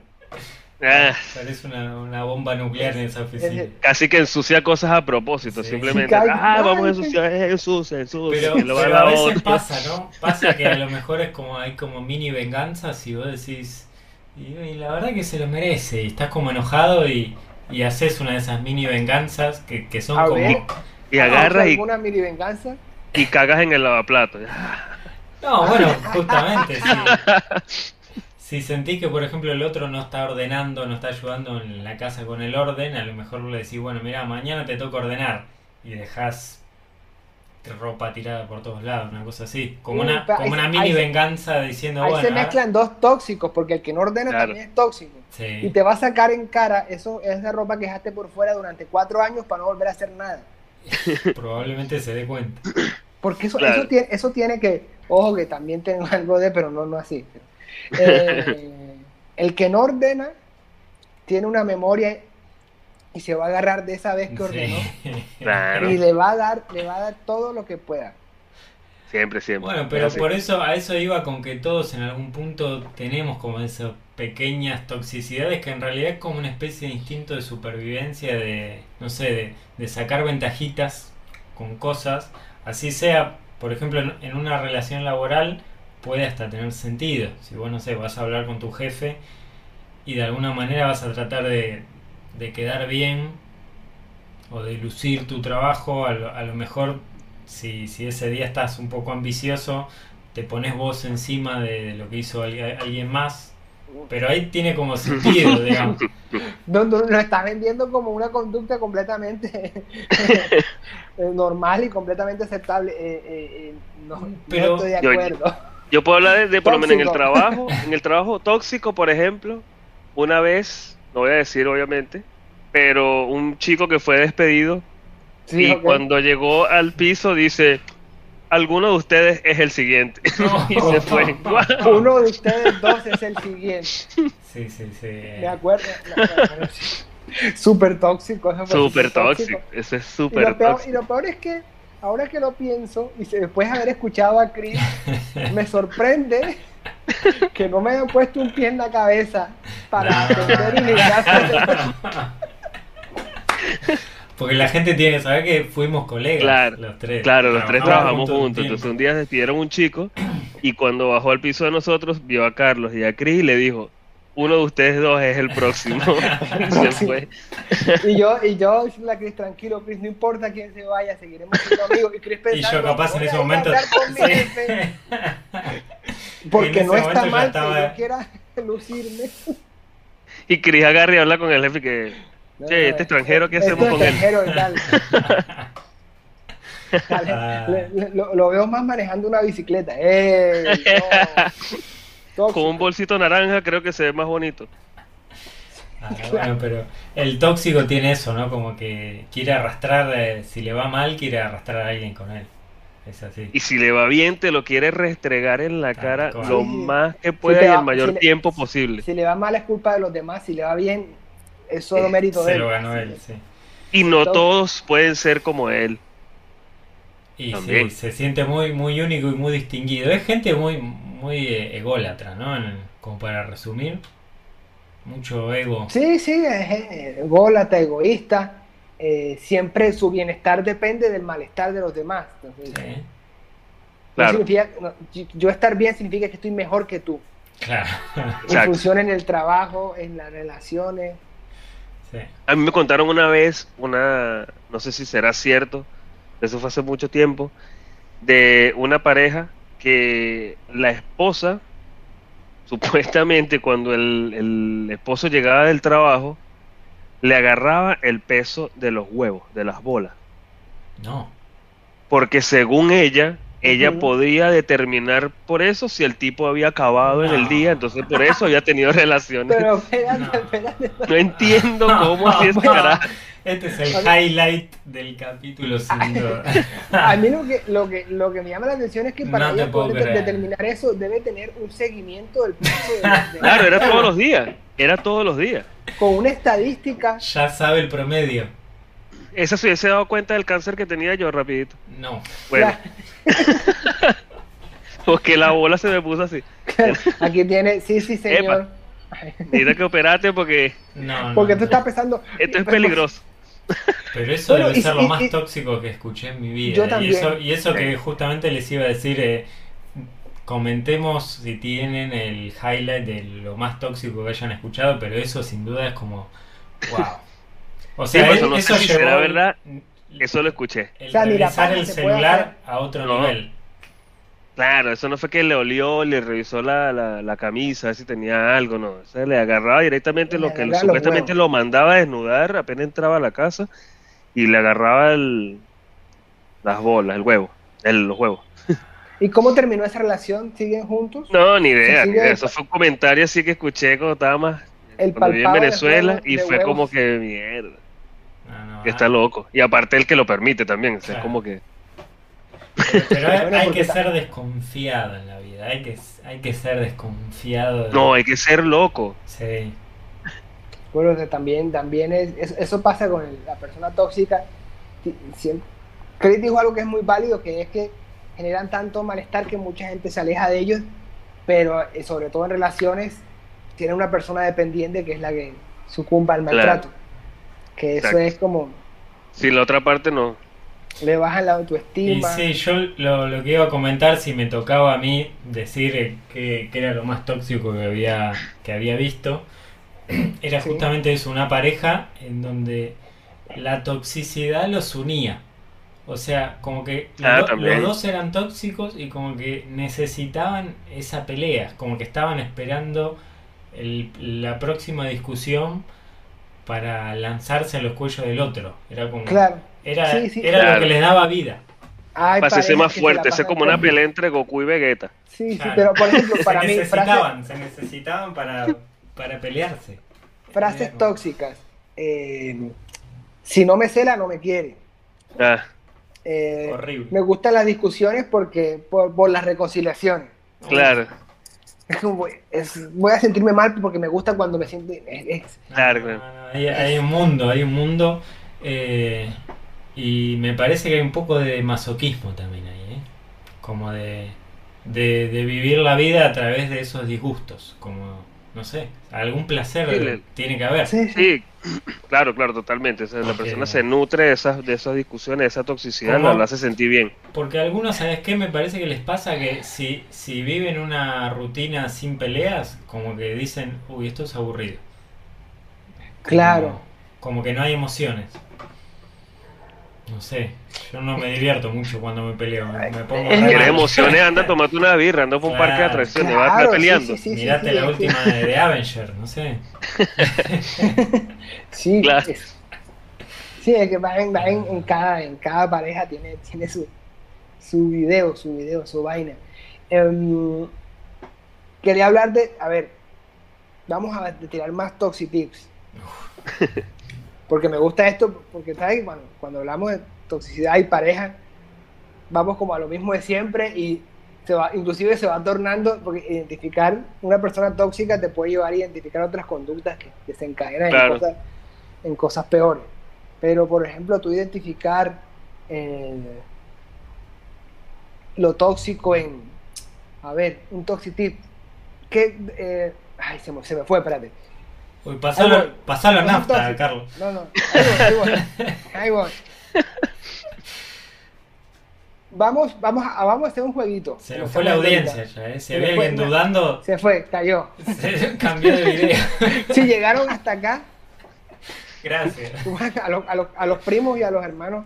Ah,
Parece una, una bomba nuclear en esa oficina.
Casi que ensucia cosas a propósito,
Sí.
simplemente.
Sí,
ah, vamos a ensuciar, eh, ensucia, ensucia.
Pero,
y lo
pero a veces
otra.
pasa, ¿no? Pasa que a lo [laughs] mejor es como hay como mini venganzas y vos decís, y, y la verdad que se lo merece, y estás como enojado y, y haces una de esas mini venganzas que, que son
A
como...
ver.
Y agarras y,
alguna mini venganza?
y cagas en el lavaplato.
No, bueno, justamente, si, [laughs] si sentís que por ejemplo el otro no está ordenando, no está ayudando en la casa con el orden, a lo mejor le decís, bueno, mira, mañana te toca ordenar y dejás ropa tirada por todos lados, una cosa así, como una, como una mini
ahí
venganza diciendo,
Ahí
bueno,
se mezclan dos tóxicos, porque el que no ordena
Claro.
también es tóxico.
sí.
Y te va a sacar en cara eso, esa ropa que dejaste por fuera durante cuatro años para no volver a hacer nada. [laughs] [laughs]
probablemente se dé cuenta.
Porque eso,
Claro.
eso, tiene, eso tiene que, ojo que también tengo [laughs] algo de, pero no, no así. Eh, el que no ordena tiene una memoria y se va a agarrar de esa vez que ordenó
Sí. [laughs]
Claro.
y le va a dar, le va a dar todo lo que pueda.
Siempre, siempre.
Bueno, pero por eso a eso iba con que todos en algún punto tenemos como esas pequeñas toxicidades que en realidad es como una especie de instinto de supervivencia de, no sé, de, de sacar ventajitas con cosas, así sea, por ejemplo, en, en una relación laboral puede hasta tener sentido. Si vos, no sé, vas a hablar con tu jefe y de alguna manera vas a tratar de, de quedar bien o de lucir tu trabajo, a lo, a lo mejor si, si ese día estás un poco ambicioso, te pones vos encima de lo que hizo al- alguien más, pero ahí tiene como sentido, [laughs] digamos.
No, no, lo estás vendiendo como una conducta completamente [laughs] [laughs] normal y completamente aceptable. Eh, eh, eh, no, no
Pero-
estoy de
Yo-
acuerdo.
Yo puedo hablar de, de por lo menos en el
Tóxico.
trabajo, [laughs] en el trabajo tóxico, por ejemplo, una vez, no voy a decir obviamente, pero un chico que fue despedido
Sí,
y cuando llegó al piso dice, alguno de ustedes es el siguiente. [laughs] y se fue. [laughs]
Uno de ustedes dos es el siguiente.
Sí, sí, sí.
Me acuerdo. me acuerdo. Súper tóxico.
Súper tóxico, eso es súper
peor, y
tóxico.
lo peor es que, ahora que lo pienso, y se- después de haber escuchado a Chris, [laughs] me sorprende que no me hayan puesto un pie en la cabeza para [laughs] aprender y
Porque la gente tiene que saber que fuimos colegas,
Claro,
los tres.
Claro, los tres trabajamos
un
juntos.
tiempo.
Entonces un día despidieron un chico y cuando bajó al piso de nosotros vio a Carlos y a Chris y le dijo, uno de ustedes dos es el próximo. y [laughs] [laughs] se fue.
Y yo, y yo diciendo a Chris, tranquilo, Chris, no importa quién se vaya, seguiremos siendo amigos. Y Chris [laughs]
Y
pensando,
yo capaz en
"Voy
ese momento...
hablar con mi
Sí.
jefe", Porque no está mal
estaba-
que yo quiera lucirme.
Y Chris agarra y habla con el jefe que, Che, este extranjero, ¿qué
Este
hacemos con él?
extranjero y tal. Dale,
Ah.
le- le- lo, lo veo más manejando una bicicleta. ¡Ey! No.
con un bolsito naranja creo que se ve más bonito.
Ah, bueno, pero el tóxico tiene eso, ¿no? Como que quiere arrastrar, eh, si le va mal, quiere arrastrar a alguien con él. Es así.
Y si le va bien, te lo quiere restregar en la
Tal
cara
cual.
lo más que pueda
va-
el mayor
si le-
tiempo posible.
Si le va mal es culpa de los demás, si le va bien es solo
Eh,
mérito de
Se
él.
lo ganó él, sí.
Y no
Todo-
todos pueden ser como él.
Y sí, se siente muy, muy único y muy distinguido. Es gente muy, muy eh, ególatra, ¿no? En- como para resumir. Mucho ego.
Sí, sí, es eh, ególatra, egoísta. eh, siempre su bienestar depende del malestar de los demás. Entonces,
Sí,
no
Claro.
no, yo- estar bien significa que estoy mejor que tú.
claro.
En función en el trabajo, en las relaciones.
Sí.
A mí me contaron una vez, una, no sé si será cierto, eso fue hace mucho tiempo, de una pareja que la esposa, [laughs] supuestamente cuando el, el esposo llegaba del trabajo, le agarraba el peso de los huevos, de las bolas.
No.
Porque según ella, ella podía determinar por eso si el tipo había acabado en el día, entonces por eso había tenido [laughs] relaciones.
Pero espérate,
No.
espérate.
No entiendo cómo así es
No.
carajo.
Este es el highlight del capítulo, sin duda. [laughs]
A mí lo que, lo, que, lo que me llama la atención es que para
No
ella poder determinar eso debe tener un seguimiento del peso de, de- [laughs]
Claro, era todos los días, era todos los días.
con una estadística.
Ya sabe el promedio.
Esa se hubiese dado cuenta del cáncer que tenía yo rapidito.
No.
Bueno, [laughs] porque la bola se me puso así.
Aquí tiene, sí, sí, señor.
Mira que operate porque
No, no.
Porque tú estás pensando.
esto es peligroso.
Pero eso
Bueno,
debe
y-
ser lo
y-
más
y-
tóxico que escuché en mi vida.
Yo
y
también.
eso, y eso que justamente les iba a decir, eh, comentemos si tienen el highlight de lo más tóxico que hayan escuchado, pero eso sin duda es como, wow. O sea,
por eso
él-
no
eso
sé si será verdad. Eso lo escuché.
el
O sea, mira,
el
puede
celular a otro
No.
nivel.
Claro, eso no fue que le olió, le revisó la, la, la camisa, a ver si tenía algo, no. O sea, le agarraba directamente
Le
lo que supuestamente
huevos.
lo mandaba a desnudar apenas entraba a la casa y le agarraba el, las bolas, el huevo, el, los huevos.
¿Y cómo terminó esa relación? ¿Siguen juntos?
No, ni idea, ni idea. Eso fue un comentario así que escuché cuando estaba más,
El
cuando viví en Venezuela y fue
huevos.
como que mierda,
No, no,
que
ah,
está loco. Y aparte el que lo permite también, o sea, es como que...
Pero, pero [laughs] hay, que ser desconfiado en la vida, hay que, hay que ser desconfiado. de-
No, hay que ser loco.
Sí.
Bueno, también, también es, es- eso pasa con el- la persona tóxica. Siempre, Chris dijo algo que es muy válido, que es que generan tanto malestar que mucha gente se aleja de ellos, pero eh, sobre todo en relaciones, tiene una persona dependiente que es la que sucumba al
Claro.
maltrato. Que eso
Exacto.
es como,
Si la otra parte no.
Le bajan la
Y
autoestima.
sí, yo lo, lo que iba a comentar, si me tocaba a mí decir eh, que, que era lo más tóxico que había, que había visto, [clears throat] era
Sí.
justamente eso, una pareja en donde la toxicidad los unía. O sea, como que
Ah,
lo- los dos eran tóxicos y como que necesitaban esa pelea, como que estaban esperando el- la próxima discusión para lanzarse a los cuellos del otro. Era como...
Claro.
Era,
Sí, sí.
era
Claro.
lo que les daba vida.
Hay
Para
parejas
más fuerte, ser como una pelea entre Goku y Vegeta.
Sí, sí, pero por ejemplo, [laughs] para
se
mí, frases,
necesitaban, se necesitaban para, para pelearse.
frases tóxicas. eh, si no me cela, no me quiere.
Ah,
Eh,
Horrible.
Me gustan las discusiones porque por, por las reconciliaciones.
claro,
Es como, es- voy a sentirme mal porque me gusta cuando me siento. es- es-
Claro,
No,
claro.
no, no, hay, hay un mundo, hay un mundo. eh, y me parece que hay un poco de masoquismo también ahí, ¿eh? Como de, de, de vivir la vida a través de esos disgustos. Como, no sé, algún placer
Sí, le-
tiene que haber.
sí, [clears throat]
claro, claro, totalmente. O sea, la persona se nutre de esas, de esas discusiones, de esa toxicidad,
¿Cómo?
la, la hace sentir bien.
Porque a algunos, ¿sabes qué? Me parece que les pasa que si, si viven una rutina sin peleas, como que dicen, uy, esto es aburrido.
Claro.
Como, como que no hay emociones. No sé, yo no me divierto mucho cuando me peleo. Me, me pongo
Es
re
que
¿Quieres
mal.
emociones? Anda, tomate una birra, anda por un parque de
Claro.
atracciones, vas a
Claro,
estar peleando.
sí, sí, sí,
Mirate
sí,
la
sí.
última de, de Avenger, no sé. [laughs]
Sí,
Claro.
es, sí, es que va en, va en, en cada, en cada pareja tiene, tiene su, su video, su video, su vaina. Em, quería hablar de, a ver, vamos a tirar más toxic tips. [laughs] Porque me gusta esto, porque ¿sabes? Cuando, cuando hablamos de toxicidad y pareja, vamos como a lo mismo de siempre y se va, inclusive se va tornando, porque identificar una persona tóxica te puede llevar a identificar otras conductas que desencadenan
Claro.
en, cosas, en cosas peores. Pero, por ejemplo, tú identificar eh, lo tóxico en, a ver, un toxitip, que, eh, ay, se me, se me fue, espérate.
Uy, pasalo,
Ahí voy.
pasalo a nafta. Carlos.
No, no, ahí voy, ahí voy. Ahí voy. Vamos, vamos, a, vamos a hacer un jueguito.
Se nos fue la audiencia ya, ¿eh? Si
Se
había alguien dudando,
Se fue, cayó. [laughs]
se cambió de video. [laughs]
Si llegaron hasta acá,
Gracias. [laughs]
a los, a los- a los primos y a los hermanos,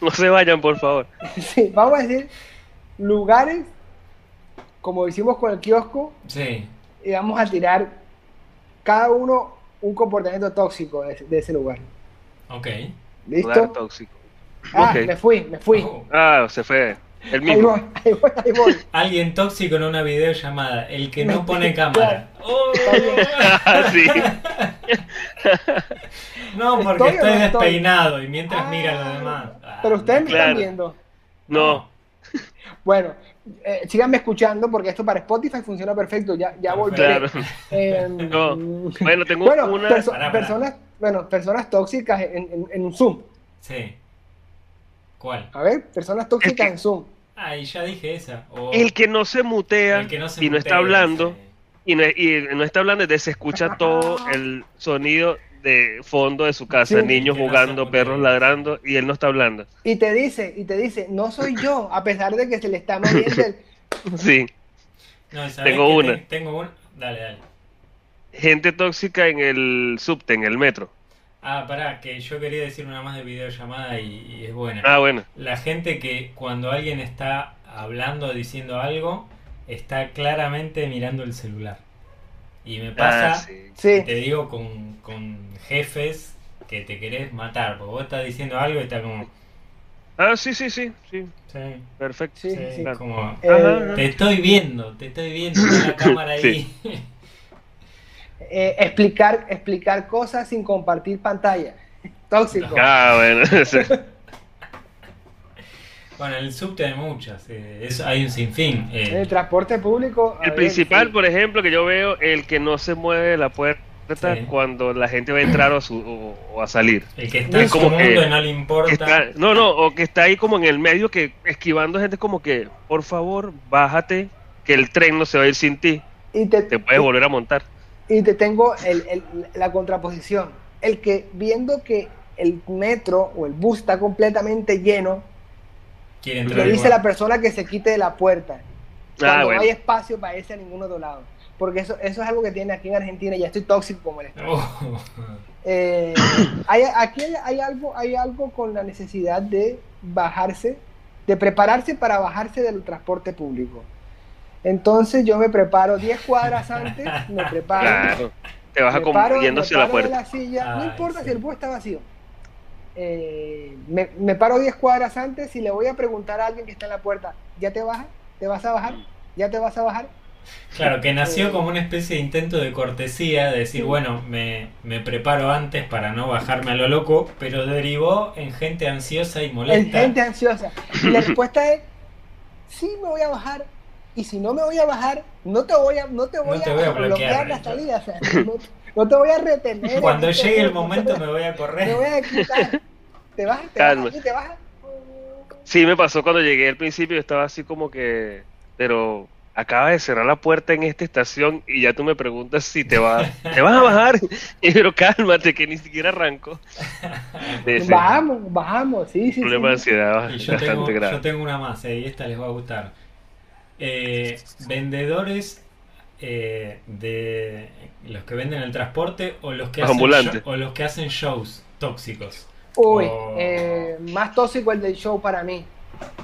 No se vayan, por favor.
sí, vamos a decir lugares, como hicimos con el kiosco,
Sí.
y vamos a tirar cada uno un comportamiento tóxico de, ese- de ese lugar.
Ok.
Lugar
¿Listo?
tóxico.
Ah, me fui, me fui.
Oh,
Ah, se fue. El
Ahí
mismo.
voy, ahí voy, ahí voy. [laughs]
Alguien tóxico en una videollamada. El que no pone cámara. Oh.
Ah, sí. [laughs]
No, porque
¿Estoy o
estoy
no estoy?
despeinado y mientras
Ah,
mira a los demás. Ah,
Pero ustedes me
Claro.
están viendo.
No.
Bueno, eh, síganme escuchando porque esto para Spotify funciona perfecto. Ya, ya volveré.
Claro.
Eh, [laughs]
No. Bueno, tengo
bueno,
una.
perso-
Pará, pará.
personas, bueno, personas tóxicas en, en- en un Zoom.
Sí. ¿Cuál?
A ver, personas tóxicas
Es que-
en Zoom.
Ah, y ya dije esa. O
El que no se mutea
el que no se
y no está hablando.
sí.
Y no, y no está hablando de se escucha todo [laughs] el sonido de fondo de su casa,
Sí.
niños jugando, perros ladrando y él no está hablando.
Y te dice, y te dice, no soy yo, a pesar de que se le está moviendo el... [laughs]
Sí,
No, ¿y sabés
Tengo una.
te- tengo una. Dale, dale.
gente tóxica en el subte, en el metro.
Ah, pará, que yo quería decir una más de videollamada y, y es buena.
Ah, bueno.
La gente que cuando alguien está hablando, diciendo algo, está claramente mirando el celular. Y me pasa,
Ah, sí.
Sí,
te digo, con, con jefes que te querés matar, porque vos estás diciendo algo y está como...
Ah, sí, sí, sí, sí,
Sí,
perfecto.
sí,
sí,
sí.
como...
Eh,
Ajá.
Te estoy viendo, te estoy viendo con la [laughs] cámara ahí.
eh, explicar, explicar cosas sin compartir pantalla. [laughs] Tóxico.
Ah, bueno. [laughs]
bueno, en el subte hay muchas, eh, eso, hay un sinfín. eh,
En el transporte público.
El
ver,
principal,
sí.
por ejemplo, que yo veo, el que no se mueve de la puerta
Sí.
cuando la gente va a entrar o, su- o- o a salir.
el que está en
es
su
como
mundo
que-
y no le importa.
está- no, no, o que está ahí como en el medio, que esquivando gente como que, por favor, bájate, que el tren no se va a ir sin ti,
Y te,
te puedes volver a montar.
Y te tengo el- el- la contraposición. El que viendo que el metro o el bus está completamente lleno,
Quiere
le dice a
igual.
la persona que se quite de la puerta. Cuando
Ah,
no hay espacio para irse a ningún otro lado. Porque eso, eso es algo que tiene aquí en Argentina. Ya estoy tóxico como el Estado.
Oh.
Eh, [coughs] hay, aquí hay, hay algo, hay algo con la necesidad de bajarse, de prepararse para bajarse del transporte público. Entonces yo me preparo 10 cuadras antes, me [laughs] preparo.
Claro, te vas a
me
hacia la
de
puerta.
la silla, no importa
sí.
si el bus está vacío. Eh, me, me paro 10 cuadras antes y le voy a preguntar a alguien que está en la puerta, ¿ya te bajas? ¿Te vas a bajar? ¿Ya te vas a bajar?
Claro, que nació
Eh,
como una especie de intento de cortesía, de decir, bueno, me, me preparo antes para no bajarme a lo loco, pero derivó en gente ansiosa y
Es
molesta.
gente ansiosa. Y la respuesta es, sí me voy a bajar. Y si no me voy a bajar, no te voy a, no te voy
te
a,
voy a
bloquear,
bloquear,
la salida. o sea, no, no te voy a retener. [laughs]
Cuando
te
llegue el
te
momento me voy a
te
correr.
voy a quitar. ¿Te bajas? ¿Te
Calma.
¿Y te bajas?
Sí, me pasó cuando llegué al principio, yo estaba así como que, pero acaba de cerrar la puerta en esta estación y ya tú me preguntas si te vas, te vas a bajar. [laughs] Y pero cálmate, que ni siquiera arranco. Sí,
Bajamos, bajamos, sí, sí.
problema de
sí.
ansiedad
Y yo
bastante
tengo, yo
grave.
tengo una más, eh, y esta les va a gustar. Eh, vendedores eh, de los que venden el transporte o los que, hacen o los que hacen shows tóxicos.
Uy,
Oh.
eh, más tóxico el del show para mí.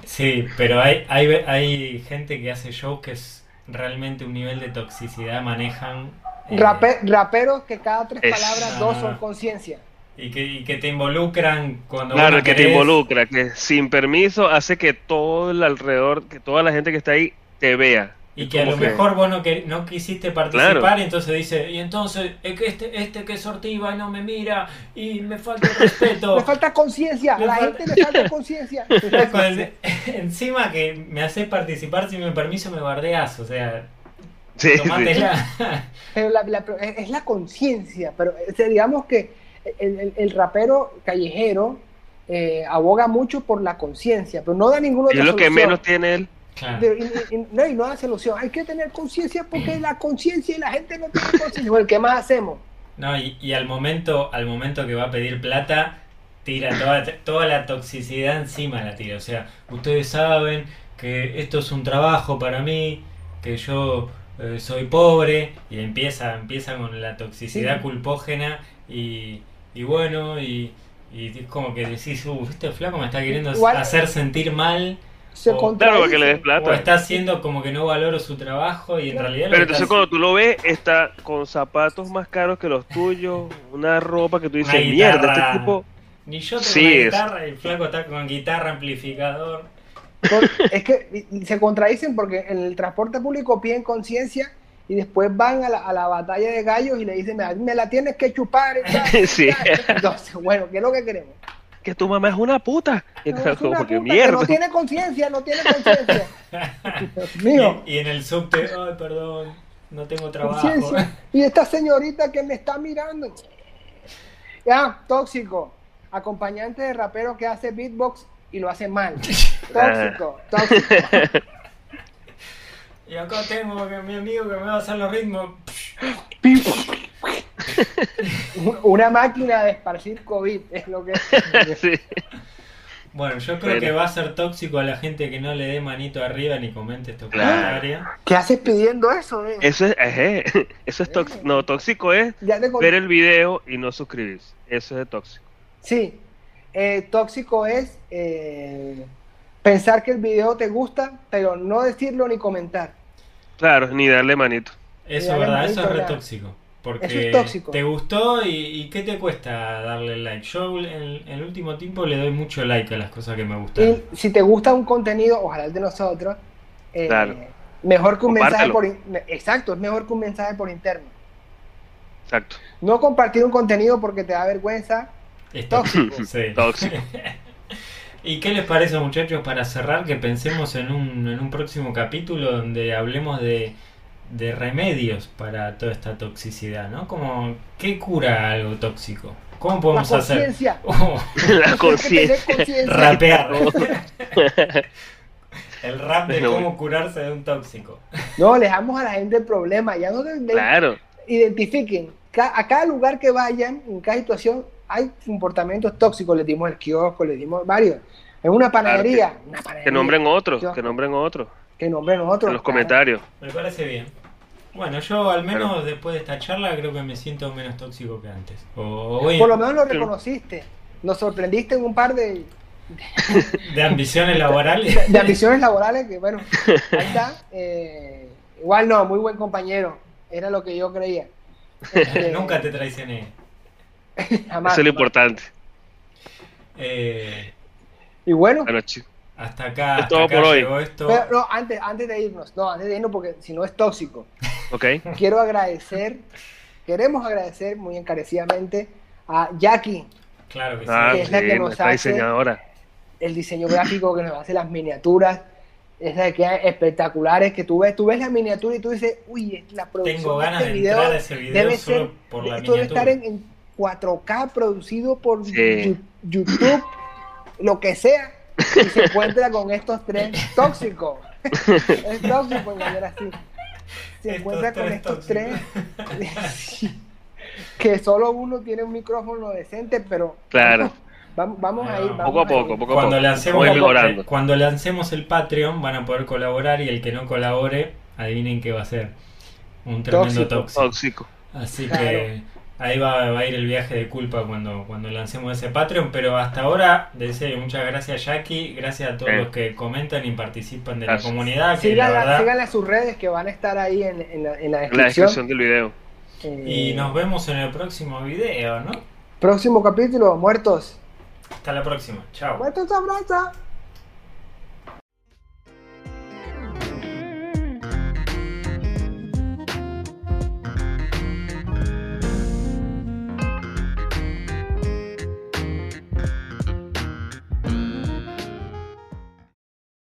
Sí, pero hay, hay, hay gente que hace shows que es realmente un nivel de toxicidad, manejan... eh,
Rape- raperos que cada tres
Es-
palabras, dos
Ah.
son conciencia.
y, que, y que te involucran cuando
Claro, que te involucra, que sin permiso hace que todo el alrededor, que toda la gente que está ahí te vea.
Y que a lo
que-
mejor vos no, que, no quisiste participar,
Claro.
y entonces dice, y entonces es que este, este que sortiva y no me mira y me falta el respeto. [laughs]
Le falta conciencia, a
Me
la
falta-
gente le falta conciencia. [laughs] [laughs]
Encima que me haces participar sin mi permiso me bardeas, o sea,
Sí, sí.
Pero la- la- es es la conciencia, pero o sea, digamos que el, el- el rapero callejero eh, aboga mucho por la conciencia, pero no da ninguna otra
es lo que menos tiene él.
Claro.
Pero, y, y- y- no, y no da solución. Hay que tener conciencia porque la conciencia y la gente no tiene conciencia. Bueno, ¿qué más hacemos?
No, y, y al momento, al momento que va a pedir plata, tira toda, toda la toxicidad encima la tira. O sea, ustedes saben que esto es un trabajo para mí, que yo eh, soy pobre, y empieza, empieza con la toxicidad
Sí.
culpógena, y, y bueno, y, y es como que decís, uh, este flaco me está queriendo
Igual-
hacer sentir mal,
Se
O-
Claro, para que le des
contradice.
plata.
o está haciendo como que no valoro su trabajo, y en
Claro.
realidad
Pero entonces cuando tú lo ves, está con zapatos más caros que los tuyos, una ropa que tú dices,
Una
mierda, este tipo...
Ni yo tengo
Sí,
una
es-
guitarra, el flaco está con guitarra, amplificador.
Es que se contradicen porque en el transporte público piden conciencia y después van a la, a la batalla de gallos y le dicen, "Me- me la tienes que chupar. y tal, y
Sí.
tal". Entonces, bueno, ¿qué es lo que queremos?
Que tu mamá es una puta. Y
No,
entonces,
es una
como que
puta
mierda.
no tiene conciencia, no tiene conciencia. Dios [laughs] mío,
Y, y en el subte, ay, perdón, no tengo trabajo.
Y esta señorita que me está mirando. Ya, tóxico. Acompañante de rapero que hace beatbox y lo hace mal. [laughs] Tóxico, tóxico. [laughs]
Y acá tengo que mi amigo que me va a hacer los ritmos. [laughs]
Una máquina de esparcir COVID es lo que [laughs]
Sí.
Bueno, yo creo que va a ser tóxico a la gente que no le dé manito arriba ni comente estos
Claro.
comentarios.
¿Qué haces pidiendo eso? eh?
Eso es, ejé, eso es tóxico. No, tóxico es ver el video y no suscribirse. Eso es tóxico.
Sí, Eh, tóxico es eh, pensar que el video te gusta, pero no decirlo ni comentar.
Claro, ni darle manito.
Eso es verdad, eso es re tóxico. Porque
Eso es tóxico.
te gustó y, y ¿qué te cuesta darle like? Yo en en el último tiempo le doy mucho like a las cosas que me gustan.
Y si te gusta un contenido, ojalá el de nosotros, eh,
Claro.
mejor que un mensaje por... Exacto, es mejor que un mensaje por interno.
Exacto.
No compartir un contenido porque te da vergüenza.
Es
tóxico. [laughs]
Sí.
Tóxico. [laughs]
¿Y qué les parece, muchachos, para cerrar, que pensemos en un, en un próximo capítulo donde hablemos de, de remedios para toda esta toxicidad, ¿no? Como, ¿qué cura algo tóxico? ¿Cómo
La
podemos hacer?
conciencia. [laughs]
Oh,
La
que
conciencia.
rapear. [laughs] El rap de cómo curarse de un tóxico.
No, le dejamos a la gente el problema. Ya no de-
Claro.
identifiquen. A cada lugar que vayan, en cada situación, hay comportamientos tóxicos. Les dimos el kiosco, les dimos varios. En una panadería. una panadería.
Que nombren otros, que nombren otros.
Que nombren otros.
En los comentarios.
Me parece bien. Bueno, yo al menos después de esta charla creo que me siento menos tóxico que antes. O,
Por lo menos lo reconociste. Nos sorprendiste en un par de,
de ambiciones laborales. [laughs]
de ambiciones laborales que, bueno, ahí está. Eh, igual no, muy buen compañero. Era lo que yo creía. [laughs] Este,
Nunca te traicioné. [laughs]
jamás,
Eso es lo importante.
Eh,
Y bueno,
Bueno, chicos.
Hasta acá,
Es
hasta
todo
acá
por hoy.
llegó esto.
pero no, antes, antes de irnos, no, antes de irnos porque si no es tóxico.
Ok. [laughs]
quiero agradecer, queremos agradecer muy encarecidamente a Jackie,
Claro que sí.
Ah,
que es la
sí,
que nos hace-
diseñadora.
el diseño gráfico que nos hace las miniaturas, es de que espectaculares, que tú ves, tú ves la miniatura y tú dices, uy, la producción
Tengo ganas
este
de
video
entrar a ese video
debe
solo
ser,
por la
esto debe estar en, en 4K producido por
Sí.
YouTube, lo que sea, [laughs] y se encuentra con estos tres tóxicos. [laughs] es tóxico engañar así. Se
Estos
encuentra con
tres
estos
tóxicos.
tres [laughs] que solo uno tiene un micrófono decente, pero
Claro.
vamos, vamos a ir.
Poco
vamos
Poco a
ir.
poco, poco a
Cuando
poco.
lancemos,
mejorando.
cuando lancemos el Patreon van a poder colaborar y el que no colabore, adivinen qué va a ser. Un tremendo
Tóxico.
tóxico.
Tóxico.
Así
Claro.
que ahí va, va a ir el viaje de culpa cuando, cuando lancemos ese Patreon. Pero hasta ahora, de serio, muchas gracias Jackie, gracias a todos
Eh.
los que comentan y participan de
Gracias.
la comunidad. Que la verdad,
a sus redes que van a estar ahí en, en la, en la
En la
descripción.
descripción del video.
Eh,
y nos vemos en el próximo video, ¿no?
Próximo capítulo, muertos.
Hasta la próxima. Chao.
Muertos abraza.